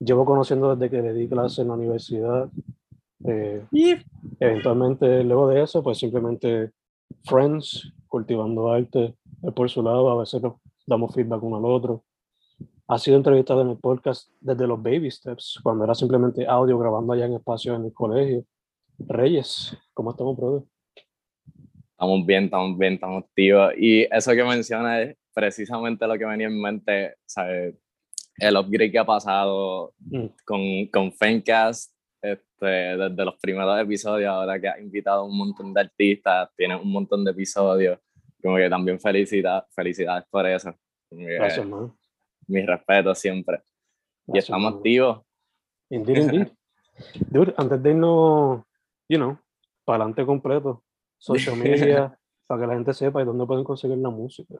llevo conociendo desde que le di clase en la universidad. Eh, y eventualmente, luego de eso, pues simplemente friends, cultivando arte, él por su lado, a veces nos damos feedback uno al otro. Ha sido entrevistado en el podcast desde los baby steps, cuando era simplemente audio grabando allá en espacio en el colegio. Reyes, ¿cómo estamos, brother? Estamos bien, estamos bien, estamos activos. Y eso que menciona es precisamente lo que venía en mente, ¿sabes? El upgrade que ha pasado Mm. con, con Fencast, este, desde los primeros episodios, ahora que ha invitado a un montón de artistas, tiene un montón de episodios, como que también felicita, felicidades por eso. Gracias, man. Mis respetos siempre. y Gracias, estamos man. activos. Indeed, indeed. Dude, antes de irnos, you know, para adelante completo, social media, para que la gente sepa y dónde pueden conseguir la música.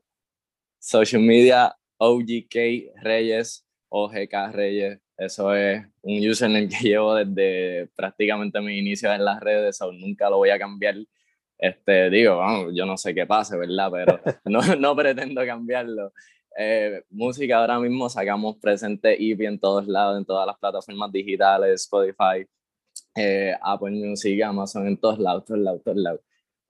Social media, OGK Reyes, OGK Reyes. Eso es un username que llevo desde prácticamente mi inicio en las redes, so nunca lo voy a cambiar. Este, digo, yo no sé qué pase, ¿verdad? Pero no, no pretendo cambiarlo. Eh, música ahora mismo sacamos presente EP en todos lados, en todas las plataformas digitales, Spotify, eh, Apple Music, Amazon, en todos lados, todos lados, todos lados.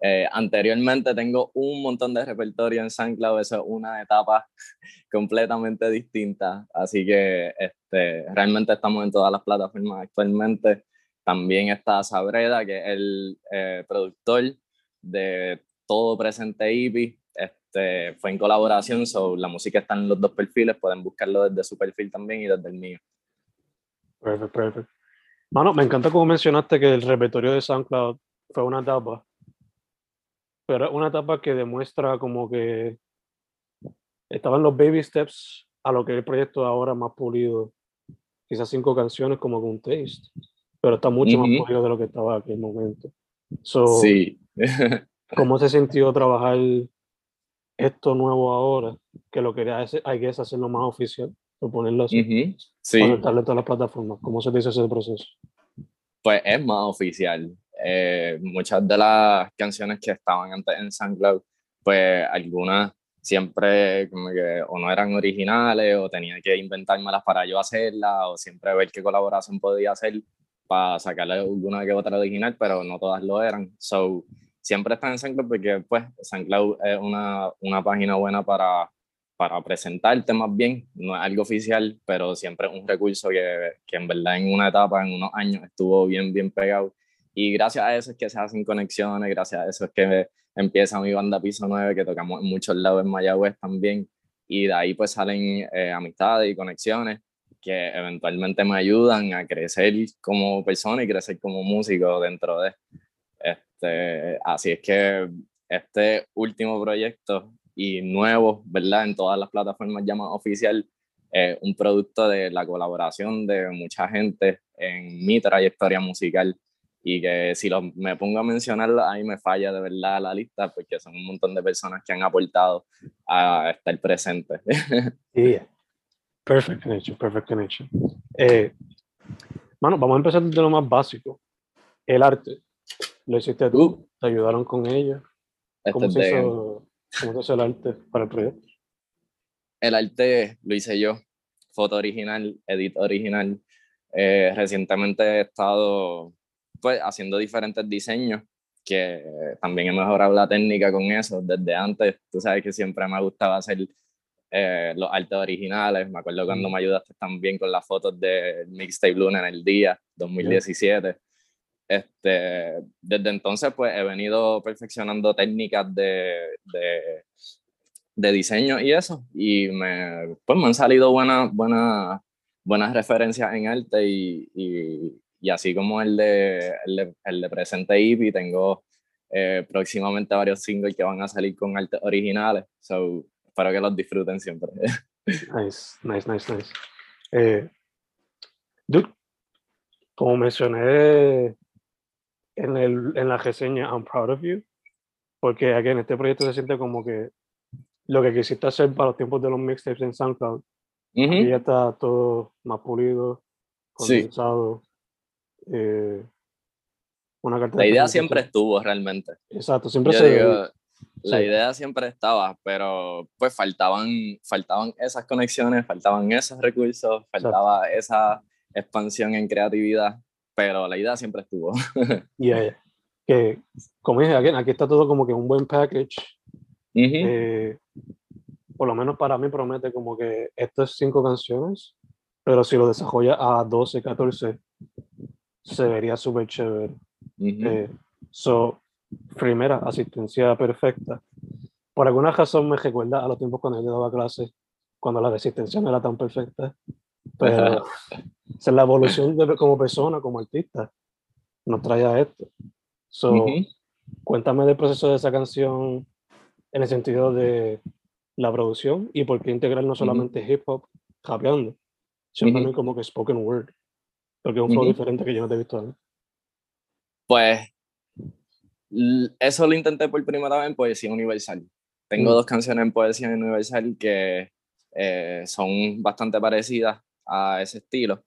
Eh, anteriormente tengo un montón de repertorio en SoundCloud, eso es una etapa completamente distinta, así que este, realmente estamos en todas las plataformas actualmente. También está Sabreda, que es el eh, productor de todo presente EP, este, fue en colaboración, so la música está en los dos perfiles, pueden buscarlo desde su perfil también y desde el mío. Perfect, perfect. Mano, me encanta como mencionaste que el repertorio de SoundCloud fue una etapa, pero una etapa que demuestra como que estaban los baby steps a lo que es el proyecto ahora más pulido. Quizás cinco canciones como con un taste, pero está mucho más Ujú. pulido de lo que estaba en aquel momento. So, Sí. ¿Cómo se sintió trabajar esto nuevo ahora? Que lo quería hacer, hay que hacerlo más oficial, o ponerlo así, Ujú, Sí. conectarlo en todas las plataformas. ¿Cómo se dice ese proceso? pues es más oficial. Eh, muchas de las canciones que estaban antes en SoundCloud, pues algunas siempre como que o no eran originales o tenía que inventármelas para yo hacerlas o siempre ver qué colaboración podía hacer para sacarle alguna que otra original, pero no todas lo eran. So, siempre están en SoundCloud porque pues SoundCloud es una, una página buena para, para presentarte más bien, no es algo oficial, pero siempre es un recurso que, que en verdad en una etapa, en unos años, estuvo bien, bien pegado. Y gracias a eso es que se hacen conexiones, gracias a eso es que empieza mi banda Piso 9, que tocamos en muchos lados en Mayagüez también, y de ahí pues salen eh, amistades y conexiones que eventualmente me ayudan a crecer como persona y crecer como músico dentro de. Este, así es que este último proyecto y nuevo, ¿verdad? En todas las plataformas ya oficial, eh, un producto de la colaboración de mucha gente en mi trayectoria musical y que si lo, me pongo a mencionarlo, ahí me falla de verdad la lista porque son un montón de personas que han aportado a estar presentes. Yeah. Perfect connection, perfect connection. Eh, Mano, vamos a empezar de lo más básico. El arte. Lo hiciste tú, Uh. te ayudaron con ella. Este ¿Cómo se, hizo, ¿Cómo se hizo el arte para el proyecto? el arte lo hice yo, foto original, edit original. Eh, recientemente he estado pues haciendo diferentes diseños que también he mejorado la técnica con eso desde antes. Tú sabes que siempre me gustaba hacer eh, los artes originales. Me acuerdo cuando me ayudaste también con las fotos del mixtape Luna en el día 2017. Este, desde entonces pues he venido perfeccionando técnicas de, de, de diseño y eso y me, pues me han salido buenas buenas buenas referencias en arte y, y, y así como el de, el de, el de Presente Hippie tengo eh, próximamente varios singles que van a salir con artes originales so espero que los disfruten siempre Nice, nice, nice, nice. Eh, dude, como mencioné en, el, en la reseña, I'm proud of you, porque aquí en este proyecto se siente como que lo que quisiste hacer para los tiempos de los mixtapes en SoundCloud, Ujú. y ya está todo más pulido, Sí. Eh, una carta la de idea presentación. siempre estuvo realmente Exacto, siempre Yo se digo, la sí. idea siempre estaba, pero pues faltaban, faltaban esas conexiones, faltaban esos recursos, faltaba esa expansión en creatividad, pero la idea siempre estuvo. y eh, que, como dije, again, aquí está todo como que un buen package. Ujú, eh, por lo menos para mí promete como que estas cinco canciones, pero si lo desarrolla a 12, 14, se vería súper chévere. ujú. Eh, so, primera, asistencia perfecta. Por alguna razón me recuerda a los tiempos cuando yo daba clases, cuando la resistencia no era tan perfecta. Pero es la evolución de, como persona, como artista, nos trae a esto. So, Ujú. cuéntame del proceso de esa canción en el sentido de la producción y por qué integrar no solamente hip hop rapeando, sino también como que spoken word, porque es un flow Ujú. diferente que yo no te he visto antes. Pues eso lo intenté por primera vez en Poesía Universal. Tengo Mm. dos canciones en Poesía Universal que eh, son bastante parecidas a ese estilo.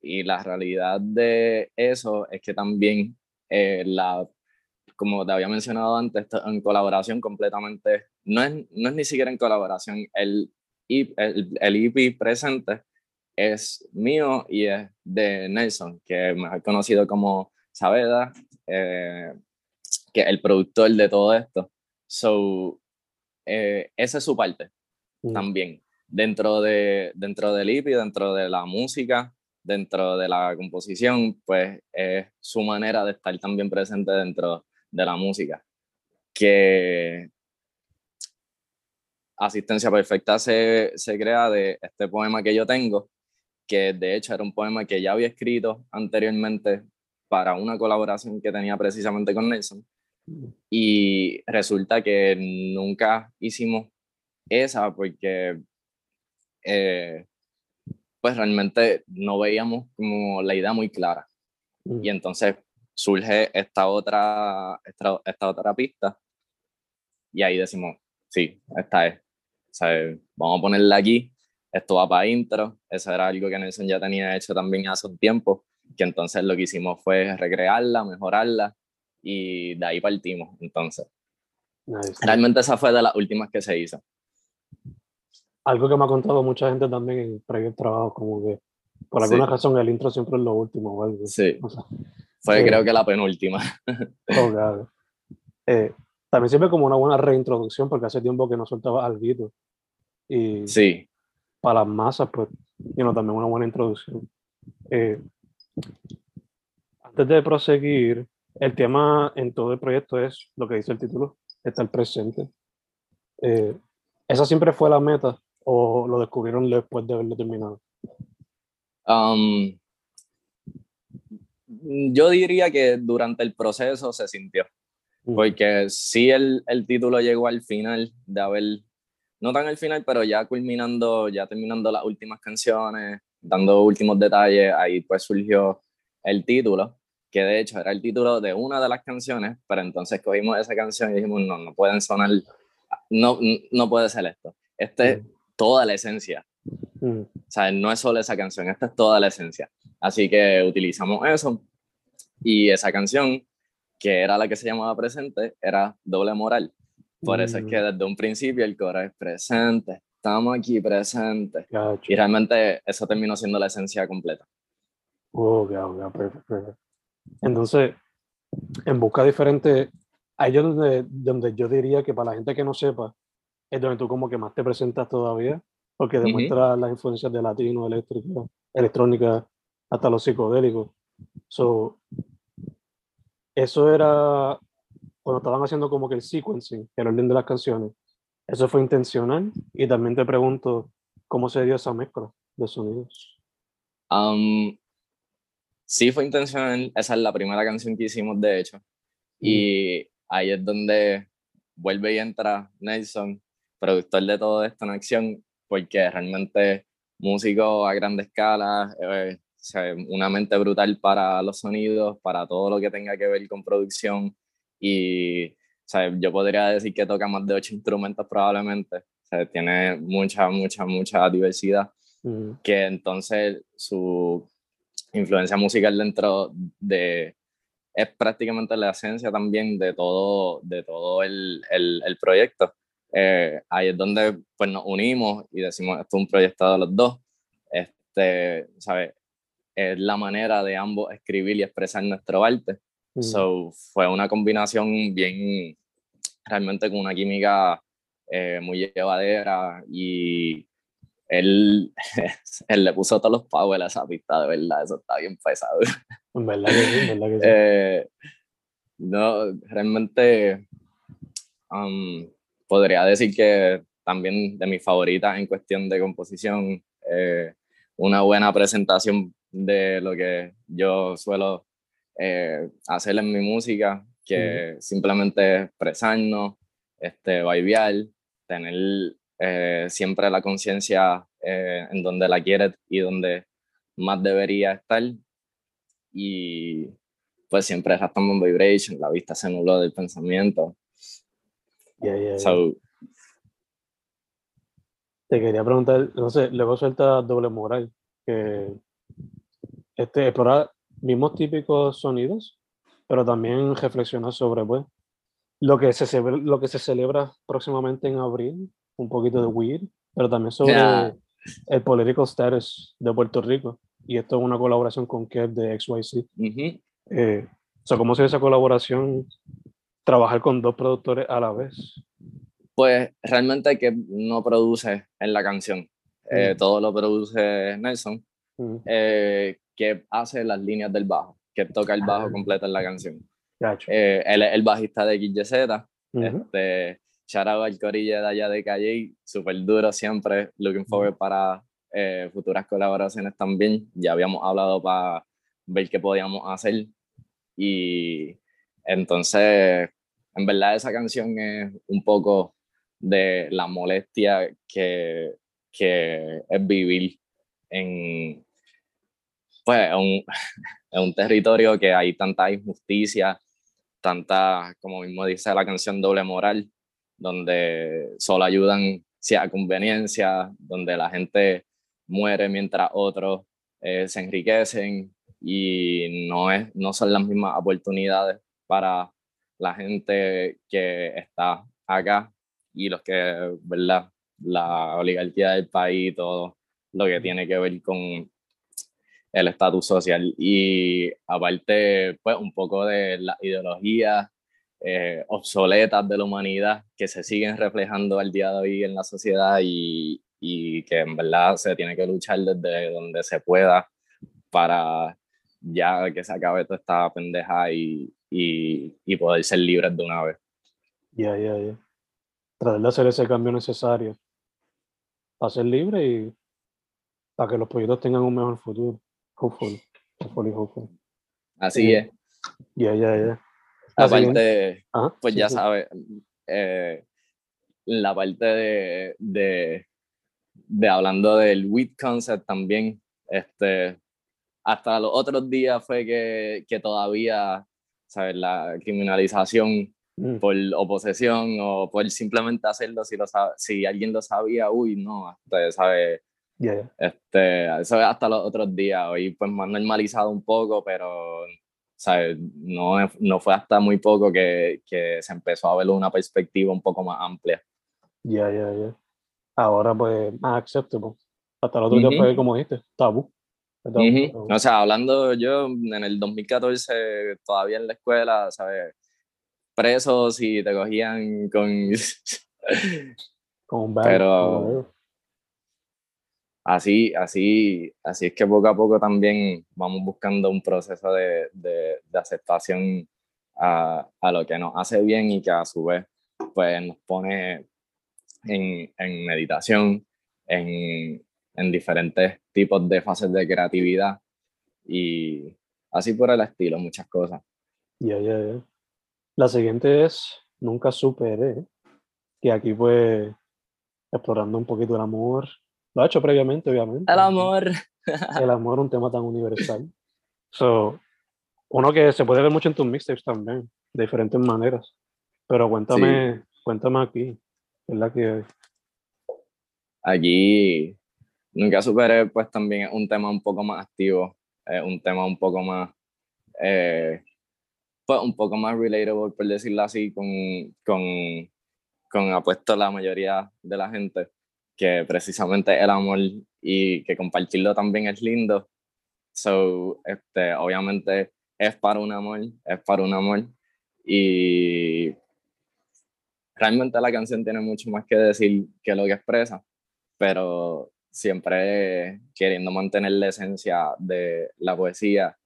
Y la realidad de eso es que también eh, la, como te había mencionado antes, en colaboración completamente, no es, no es ni siquiera en colaboración, el, el, el EP presente es mío y es de Nelson, que mejor conocido como Saavedra, eh, que es el productor de todo esto. So, eh, esa es su parte Mm. también. Dentro, de, dentro del EP, dentro de la música, dentro de la composición, pues es su manera de estar también presente dentro de la música. Que Asistencia Perfecta se, se crea de este poema que yo tengo, que de hecho era un poema que ya había escrito anteriormente para una colaboración que tenía precisamente con Nelson. Y resulta que nunca hicimos esa porque eh, pues realmente no veíamos como la idea muy clara. Mm. Y entonces surge esta otra, esta, esta otra pista y ahí decimos, sí, esta es. O sea, vamos a ponerla aquí, esto va para intro, eso era algo que Nelson ya tenía hecho también hace un tiempo, que entonces lo que hicimos fue recrearla, mejorarla y de ahí partimos. Entonces, Nice. realmente esa fue de las últimas que se hizo. Algo que me ha contado mucha gente también en previos trabajos, como que por Sí. alguna razón el intro siempre es lo último o algo. Sí, O sea, fue Sí. creo que la penúltima. oh, God. Eh, también sirve como una buena reintroducción porque hace tiempo que no soltaba algo. Y Sí, para las masas, pues, you know, también una buena introducción. Eh, antes de proseguir, el tema en todo el proyecto es lo que dice el título, estar presente. Eh, ¿Esa siempre fue la meta o lo descubrieron después de haberlo terminado? Um, yo diría que durante el proceso se sintió, Mm. porque sí el, el título llegó al final de haber, no tan al final, pero ya culminando, ya terminando las últimas canciones, dando últimos detalles, ahí pues surgió el título, que de hecho era el título de una de las canciones, pero entonces cogimos esa canción y dijimos, no, no pueden sonar, no, no puede ser esto. Este es toda la esencia. O sea, no es solo esa canción, esta es toda la esencia. Así que utilizamos eso y esa canción, que era la que se llamaba Presente, era doble moral. Por eso es que Mm. desde un principio el coro es presente, estamos aquí presentes. Gacho. Y realmente eso terminó siendo la esencia completa. Oh, ya, ya, perfecto, perfecto. Entonces, en busca diferente, ahí es donde, donde yo diría que para la gente que no sepa, es donde tú como que más te presentas todavía, porque demuestra las influencias de latino, eléctrica, electrónica, hasta los psicodélicos. So, eso era cuando estaban haciendo como que el sequencing, el orden de las canciones. Eso fue intencional y también te pregunto cómo se dio esa mezcla de sonidos. Um, sí fue intencional, esa es la primera canción que hicimos de hecho. Y ahí es donde vuelve y entra Nelson, productor de todo esto en acción, porque realmente músico a grande escala, eh, una mente brutal para los sonidos, para todo lo que tenga que ver con producción. Y sea, yo podría decir que toca más de ocho instrumentos probablemente. O sea, tiene mucha, mucha, mucha diversidad Mm, que entonces su influencia musical dentro de es prácticamente la esencia también de todo de todo el, el, el proyecto. Eh, ahí es donde pues nos unimos y decimos esto es un proyecto de los dos este sabes es la manera de ambos escribir y expresar nuestro arte mm. So, fue una combinación bien, realmente con una química eh, muy llevadera y él, él le puso todos los power a esa pista, de verdad, eso está bien pesado. En verdad que sí, en verdad que sí. Eh, no, realmente um, podría decir que también de mis favoritas en cuestión de composición, eh, una buena presentación de lo que yo suelo eh, hacer en mi música, que simplemente expresarnos, este, bailar, tener eh, siempre la conciencia eh, en donde la quieres y donde más debería estar. Y pues siempre estamos en vibration, la vista se nubló del pensamiento. Ya, ya, ya. So, Te quería preguntar, no sé, luego suelta doble moral, que este, explorar mismos típicos sonidos, pero también reflexionar sobre pues, lo, que se, celebra- lo que se celebra próximamente en abril, un poquito de weed, pero también sobre Ya. el political status de Puerto Rico. Y esto es una colaboración con Kev de XYZ. ujú. Eh, o sea, ¿cómo se ve esa colaboración? Trabajar con dos productores a la vez. Pues realmente que no produce en la canción. Eh, Mm. todo lo produce Nelson, Mm, eh, que hace las líneas del bajo, que toca el bajo Ah. completo en la canción. Eh, él es el bajista de XYZ, Ujú. este, shout out al corillo de allá de Calle, súper duro siempre, looking forward para eh, futuras colaboraciones también. Ya habíamos hablado para ver qué podíamos hacer y entonces, en verdad esa canción es un poco de la molestia que, que es vivir en, pues, en un, en un territorio que hay tanta injusticia, tanta, como mismo dice la canción, doble moral, donde solo ayudan si a conveniencia, donde la gente muere mientras otros eh, se enriquecen y no, es, no son las mismas oportunidades para la gente que está acá y los que, ¿verdad? La oligarquía del país, todo lo que tiene que ver con el estatus social y aparte, pues un poco de las ideologías eh, obsoletas de la humanidad que se siguen reflejando al día de hoy en la sociedad y, y que en verdad se tiene que luchar desde donde se pueda para ya que se acabe toda esta pendeja y, y, y poder ser libres de una vez. Ya, ya, ya. Tratar de hacer ese cambio necesario para ser libre y para que los proyectos tengan un mejor futuro. Hopefully. Hopefully, hopefully. Así Sí. es. Ya, ya, ya. Aparte, Ajá, pues sí, ya sí. sabes, eh, la parte de, de, de hablando del weed concept también, este, hasta los otros días fue que, que todavía, ¿sabes? La criminalización Mm, por oposición o por simplemente hacerlo si, lo si alguien lo sabía, uy, no, usted Ya, Este, eso es hasta los otros días. Hoy pues más normalizado un poco, pero ¿sabes? No, no fue hasta muy poco que, que se empezó a ver una perspectiva un poco más amplia. Ya, ya, ya. Ahora pues más acceptable. Hasta el otro día fue, como dijiste, tabú. O sea, hablando yo en el 2014, todavía en la escuela, ¿sabes? Presos y te cogían con... con un Pero así, así, así es que poco a poco también vamos buscando un proceso de, de, aceptación a, a, lo que nos hace bien y que a su vez pues nos pone en, en meditación, en, en diferentes tipos de fases de creatividad y así por el estilo, muchas cosas. Ya, ya. La siguiente es Nunca superé, que aquí pues explorando un poquito el amor. Lo ha hecho previamente, obviamente. El amor. El amor, un tema tan universal. So, uno que se puede ver mucho en tus mixtapes también, de diferentes maneras. Pero cuéntame, cuéntame aquí, es la que Aquí Nunca superé, pues también es un tema un poco más activo, es un tema un poco más, eh, pues un poco más relatable, por decirlo así, con, con, con apuesto la mayoría de la gente, que precisamente el amor y que compartirlo también es lindo. So, este, obviamente es para un amor, es para un amor. Y realmente la canción tiene mucho más que decir que lo que expresa, pero siempre queriendo mantener la esencia de la poesía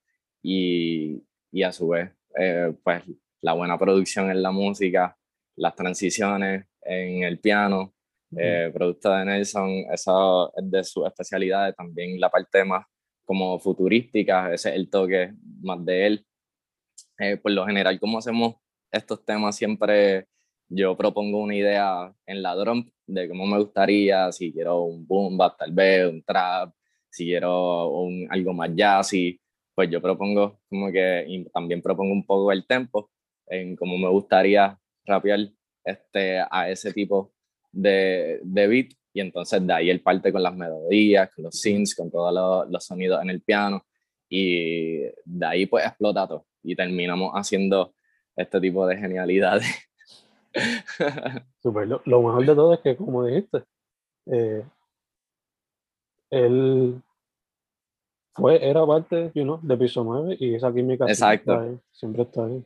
y, y a su vez, eh, pues la buena producción en la música, las transiciones en el piano, eh, producto de Nelson, eso es de sus especialidades, también la parte más como futurística, ese es el toque más de él. Eh, por lo general, como hacemos estos temas siempre yo propongo una idea en la drum de cómo me gustaría, si quiero un boom bap tal vez, un trap, si quiero un, algo más jazzy, pues yo propongo como que, y también propongo un poco el tempo en cómo me gustaría rapear este, a ese tipo de, de beat y entonces de ahí él parte con las melodías, con los synths, con todos los, los sonidos en el piano y de ahí pues explota todo y terminamos haciendo este tipo de genialidades Super. Lo, mejor de todo es que, como dijiste, eh, él fue, era parte you know, de piso 9 y esa química Exacto. siempre está ahí.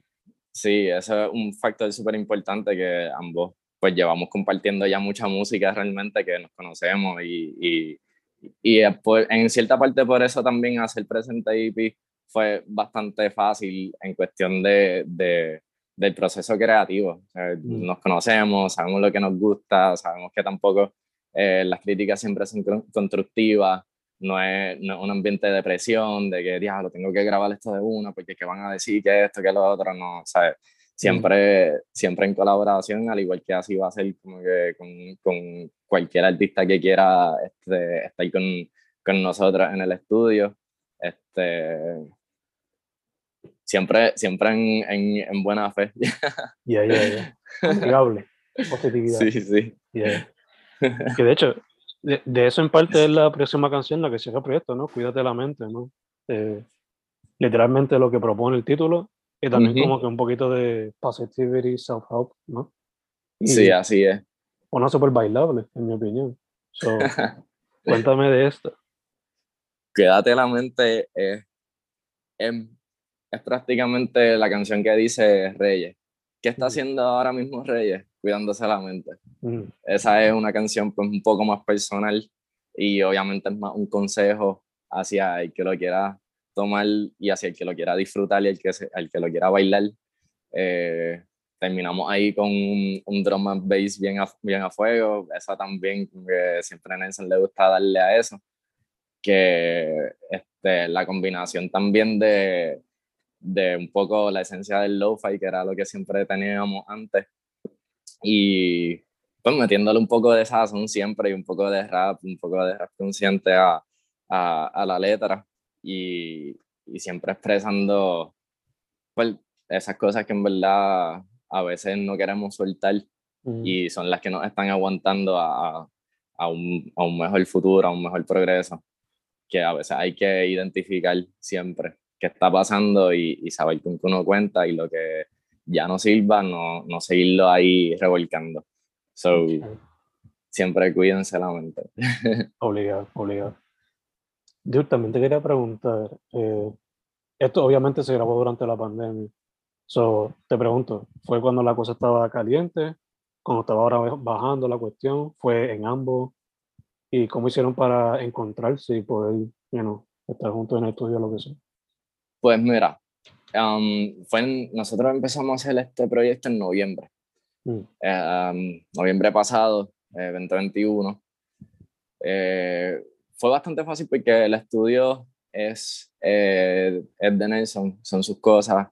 Sí, eso es un factor súper importante que ambos pues llevamos compartiendo ya mucha música realmente que nos conocemos y, y, y en cierta parte por eso también hacer presente IP fue bastante fácil en cuestión de, de del proceso creativo. Mm. Nos conocemos, sabemos lo que nos gusta, sabemos que tampoco eh, las críticas siempre son constructivas, no es, no es, un ambiente de presión, de que, diablo, tengo que grabar esto de una, porque que van a decir que esto, que lo otro, no, ¿sabes? Siempre, siempre en colaboración, al igual que así va a ser como que con, con cualquier artista que quiera este, estar con, con nosotros en el estudio. Este, siempre, siempre en, en, en buena fe. Ya, ya, ya. Positividad. Sí, sí. Que de hecho, de, de, eso en parte es la próxima canción, la que cierra el proyecto, ¿no? Cuídate la mente, ¿no? Eh, literalmente lo que propone el título y también como que un poquito de positivity, self-help, ¿no? Y sí, así es. Una súper bailable, en mi opinión. So, cuéntame de esto. Quédate la mente es, es prácticamente la canción que dice Reyes. ¿Qué está haciendo ahora mismo Reyes? Cuidándose la mente. Esa es una canción pues un poco más personal y obviamente es más un consejo hacia el que lo quiera tomar y hacia el que lo quiera disfrutar y el que, el que lo quiera bailar. Eh, terminamos ahí con un, un, drum and bass bien a, bien a fuego. Esa también, que siempre a Nelson le gusta darle a eso. Que este, la combinación también de, de un poco la esencia del lo-fi, que era lo que siempre teníamos antes. Y pues metiéndole un poco de sazón siempre y un poco de rap, un poco de rap consciente a, a, a la letra y, y, siempre expresando pues, esas cosas que en verdad a veces no queremos soltar y son las que nos están aguantando a, a un, a un mejor futuro, a un mejor progreso, que a veces hay que identificar siempre qué está pasando y, y saber con qué uno cuenta y lo que ya no sirva, no, no seguirlo ahí revolcando. So, siempre cuídense la mente. obligado, obligado. Yo también te quería preguntar, eh, esto obviamente se grabó durante la pandemia. So, te pregunto, ¿fue cuando la cosa estaba caliente? ¿Cuando estaba ahora bajando la cuestión? ¿Fue en ambos? ¿Y cómo hicieron para encontrarse y poder you estar juntos en el estudio o lo que sea? Pues mira, um, fue nosotros empezamos a hacer este proyecto en noviembre. Mm. Eh, um, noviembre pasado, 2021. Eh, fue bastante fácil porque el estudio es, eh, es de Nelson, son sus cosas,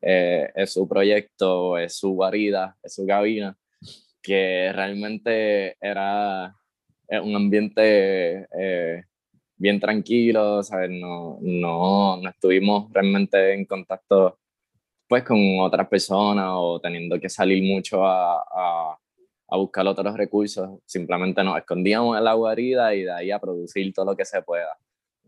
eh, es su proyecto, es su guarida, es su cabina, que realmente era un ambiente eh, bien tranquilo, ¿sabes? No, no, no estuvimos realmente en contacto pues con otras personas o teniendo que salir mucho a, a, a, buscar otros recursos. Simplemente nos escondíamos en la guarida y de ahí a producir todo lo que se pueda.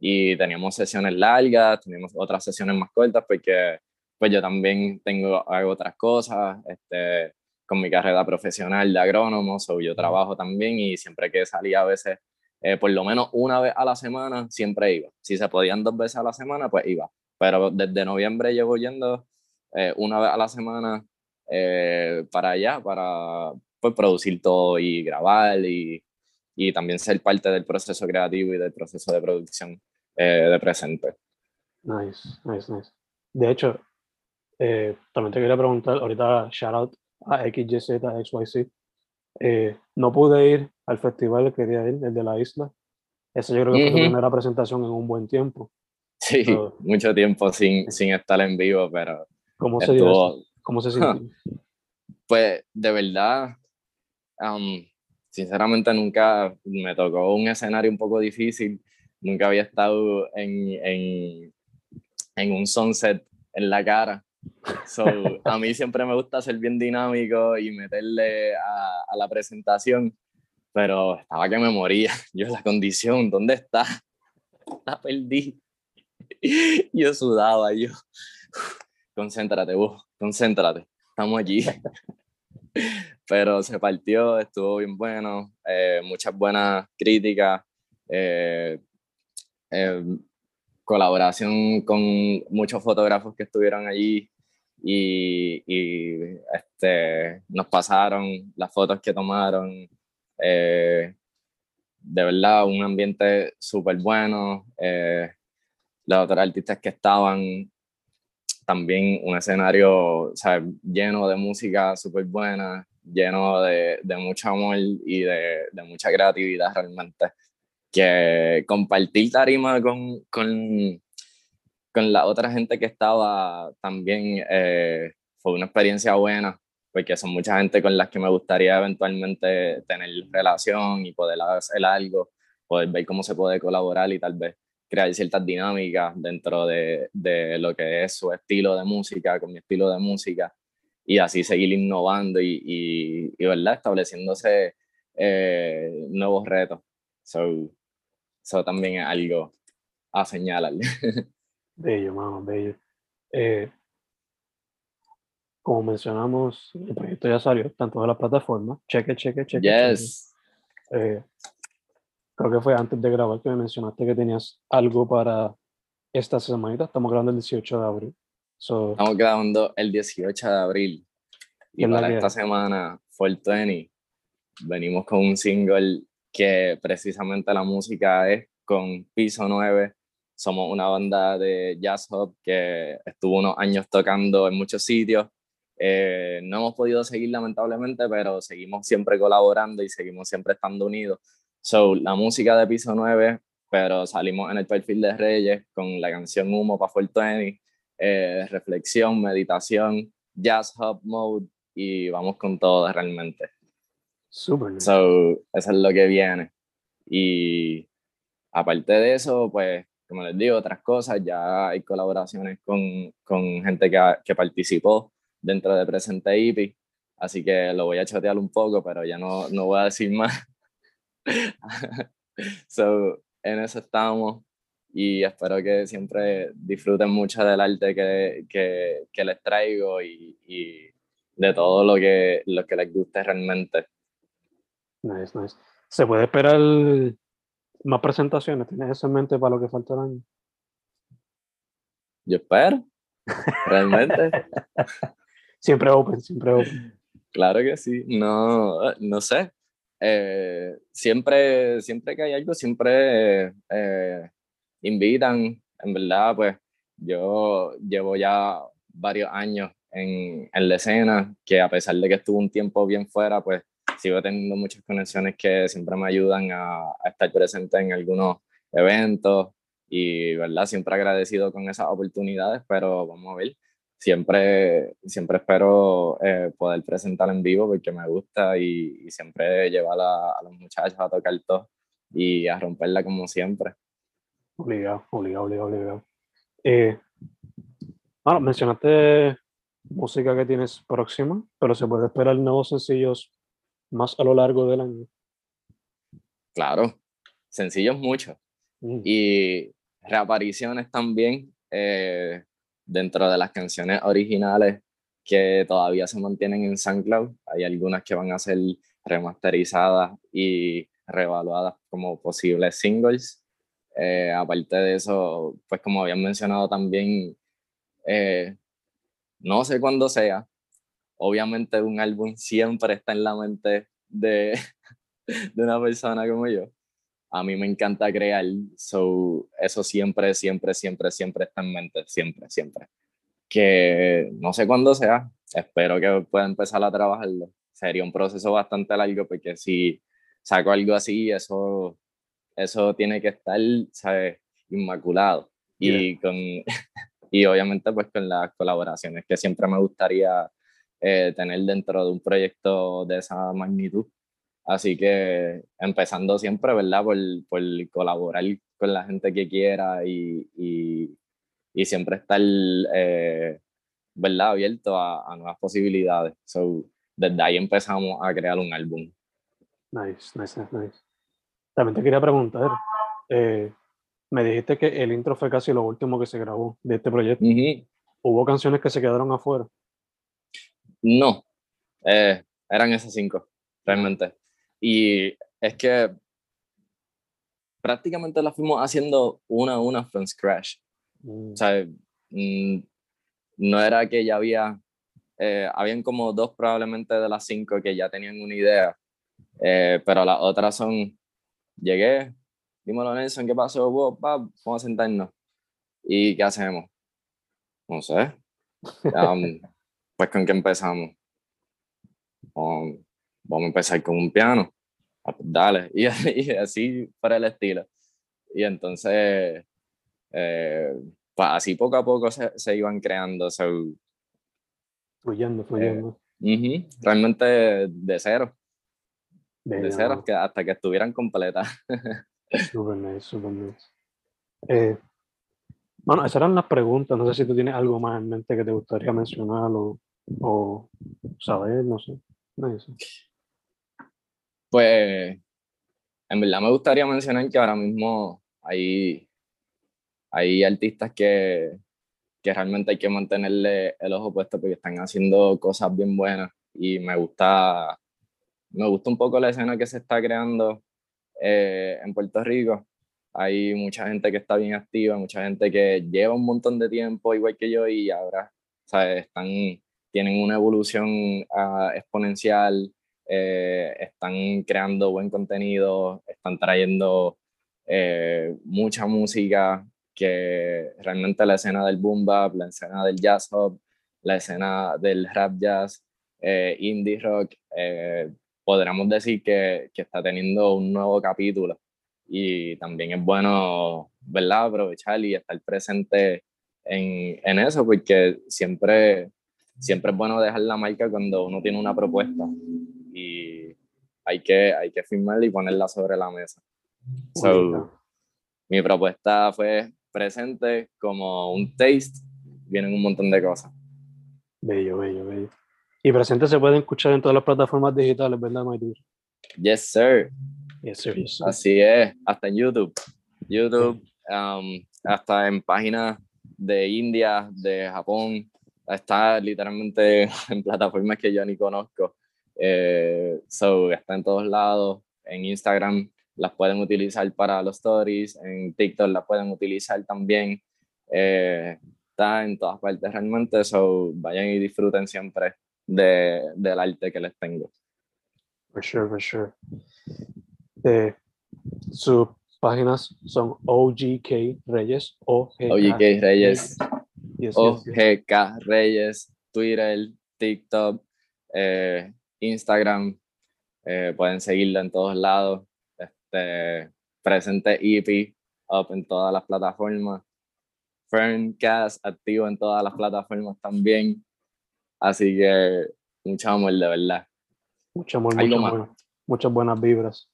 Y teníamos sesiones largas, teníamos otras sesiones más cortas porque pues yo también tengo, hago otras cosas, este, con mi carrera profesional de agrónomo, so yo trabajo también y siempre que salía a veces, eh, por lo menos una vez a la semana, siempre iba. Si se podían dos veces a la semana, pues iba. Pero desde noviembre llevo yendo eh, una vez a la semana eh, para allá, para pues, producir todo y grabar y, y también ser parte del proceso creativo y del proceso de producción de presente. Nice, nice, nice. De hecho, eh, también te quería preguntar, ahorita shout out a XYZ, XYZ. Eh, no pude ir al festival, quería ir, el de la isla. Esa yo creo que fue mi primera presentación en un buen tiempo. Sí, mucho tiempo sin, sin estar en vivo, pero. ¿Cómo se, estuvo... ¿Cómo se sintió? Pues de verdad, um, sinceramente nunca me tocó un escenario un poco difícil. Nunca había estado en, en, en un sunset en la cara. So, a mí siempre me gusta ser bien dinámico y meterle a, a, la presentación, pero estaba que me moría. Yo la condición, ¿dónde está? La perdí. Yo sudaba, yo, concéntrate vos, concéntrate, estamos allí. Pero se partió, estuvo bien bueno, eh, muchas buenas críticas, eh, eh, colaboración con muchos fotógrafos que estuvieron allí y, este, nos pasaron las fotos que tomaron. Eh, de verdad, un ambiente súper bueno. Los otros artistas que estaban, también un escenario lleno de música súper buena, lleno de, de, mucho amor y de, de, mucha creatividad realmente. Que compartir tarima con, con con la otra gente que estaba también eh, fue una experiencia buena, porque son mucha gente con las que me gustaría eventualmente tener relación y poder hacer algo, poder ver cómo se puede colaborar y tal vez crear ciertas dinámicas dentro de, de lo que es su estilo de música, con mi estilo de música, y así seguir innovando y, y, y ¿verdad? estableciéndose eh, nuevos retos. Eso so, también es algo a señalar. Bello, mano, bello. Eh, como mencionamos, el proyecto ya salió, están todas las plataformas. Cheque, cheque, cheque. Yes. Eh, creo que fue antes de grabar que me mencionaste que tenías algo para esta semanita. Estamos grabando el 18 de abril. Estamos grabando el 18 de abril. Y para esta semana, for 20, venimos con un single que precisamente la música es con Piso 9 somos una banda de jazz hop que estuvo unos años tocando en muchos sitios. Eh, no hemos podido seguir lamentablemente, pero seguimos siempre colaborando y seguimos siempre estando unidos. So, la música de Piso 9, pero salimos en el perfil de Reyes con la canción Humo para Fortuny, eh, reflexión, meditación, jazz hop mode y vamos con todo realmente. Super. So, eso es lo que viene. Y aparte de eso, pues como les digo, otras cosas, ya hay colaboraciones con, con gente que, que, participó dentro de Presente IP, así que lo voy a chatear un poco, pero ya no, no voy a decir más. so, en eso estamos y espero que siempre disfruten mucho del arte que, que, que les traigo y, y, de todo lo que, lo que les guste realmente. Nice, nice. ¿Se puede esperar más presentaciones? ¿Tienes eso en mente para lo que falta el año? Yo espero, realmente. siempre open, siempre open. Claro que sí, no, no sé. Eh, siempre, siempre que hay algo, siempre eh, invitan. En verdad, pues yo llevo ya varios años en, en la escena, que a pesar de que estuve un tiempo bien fuera, pues sigo teniendo muchas conexiones que siempre me ayudan a, a estar presente en algunos eventos y, ¿verdad? Siempre agradecido con esas oportunidades, pero vamos a ver. Siempre, siempre espero eh, poder presentar en vivo porque me gusta y, y siempre llevar a, a, los muchachos a tocar todo y a romperla como siempre. Obligado, obligado, obligado, obligado. Eh, bueno, mencionaste música que tienes próxima, pero se puede esperar nuevos sencillos más a lo largo del año. Claro, sencillos muchos. Mm. Y reapariciones también eh, dentro de las canciones originales que todavía se mantienen en SoundCloud. Hay algunas que van a ser remasterizadas y reevaluadas como posibles singles. Eh, aparte de eso, pues como habían mencionado también, eh, no sé cuándo sea, obviamente un álbum siempre está en la mente de, de una persona como yo. A mí me encanta crear, so, eso siempre, siempre, siempre, siempre está en mente, siempre, siempre. Que no sé cuándo sea, espero que pueda empezar a trabajarlo. Sería un proceso bastante largo porque si saco algo así, eso, eso tiene que estar, ¿sabes? Inmaculado. Y, con, y obviamente pues con las colaboraciones que siempre me gustaría eh, tener dentro de un proyecto de esa magnitud. Así que empezando siempre, ¿verdad? Por, por colaborar con la gente que quiera y, y, y siempre estar, eh, ¿verdad? Abierto a, a, nuevas posibilidades. So, desde ahí empezamos a crear un álbum. Nice, nice, nice. También te quería preguntar, eh, me dijiste que el intro fue casi lo último que se grabó de este proyecto. Uh -huh. ¿Hubo canciones que se quedaron afuera? No, eh, eran esas cinco, realmente. Y es que prácticamente las fuimos haciendo una a una from scratch. Mm. O sea, mm, no era que ya había, eh, habían como dos probablemente de las cinco que ya tenían una idea, eh, pero las otras son, llegué, dímelo Nelson, ¿qué pasó? Wow, va, vamos a sentarnos. ¿Y qué hacemos? No sé. Um, pues con qué empezamos. Um, vamos a empezar con un piano. Ah, pues dale. Y, y, así para el estilo. Y entonces, eh, pues así poco a poco se, se iban creando. So, fluyendo, fluyendo. Eh, uh -huh, realmente de cero. De, de cero que hasta que estuvieran completas. super nice, super nice. Eh, bueno, esas eran las preguntas. No sé si tú tienes algo más en mente que te gustaría mencionar o, o saber, no sé. No sé. Pues, en verdad me gustaría mencionar que ahora mismo hay, hay artistas que, que realmente hay que mantenerle el ojo puesto porque están haciendo cosas bien buenas y me gusta, me gusta un poco la escena que se está creando eh, en Puerto Rico hay mucha gente que está bien activa, mucha gente que lleva un montón de tiempo igual que yo y ahora ¿sabes? Están, tienen una evolución uh, exponencial, eh, están creando buen contenido, están trayendo eh, mucha música que realmente la escena del boom bap, la escena del jazz hop, la escena del rap jazz, eh, indie rock, podríamos decir que, que está teniendo un nuevo capítulo y también es bueno, ¿verdad? Aprovechar y estar presente en, en, eso, porque siempre, siempre es bueno dejar la marca cuando uno tiene una propuesta y hay que, hay que firmarla y ponerla sobre la mesa. So, mi propuesta fue presente como un taste, vienen un montón de cosas. Bello, bello, bello. Y presente se pueden escuchar en todas las plataformas digitales, ¿verdad, Maitur? Yes, sir. Así es, hasta en YouTube. YouTube, um, hasta en páginas de India, de Japón, está literalmente en plataformas que yo ni conozco. Eh, so, está en todos lados. En Instagram las pueden utilizar para los stories, en TikTok las pueden utilizar también. Eh, está en todas partes realmente, so vayan y disfruten siempre de, del arte que les tengo. For sure, for sure. Eh, sus páginas son OGK Reyes, OGK Reyes, OGK Reyes, Twitter, TikTok, eh, Instagram, eh, pueden seguirla en todos lados. Este, presente EP up en todas las plataformas. Ferncast activo en todas las plataformas también. Así que mucho amor, de verdad. Mucho amor, mucho muchas buenas vibras.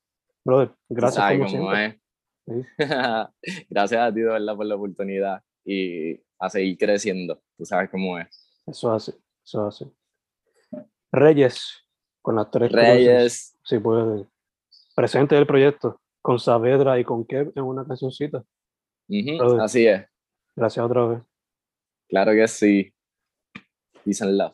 Brother, gracias como siempre. gracias a ti, de verdad, por la oportunidad y a seguir creciendo. Tú sabes cómo es. Eso hace, eso hace. Reyes, con las tres Reyes. sí, puede. Presente del proyecto, con Saavedra y con Kev en una cancioncita. así es. Gracias otra vez. Claro que sí. Peace and love.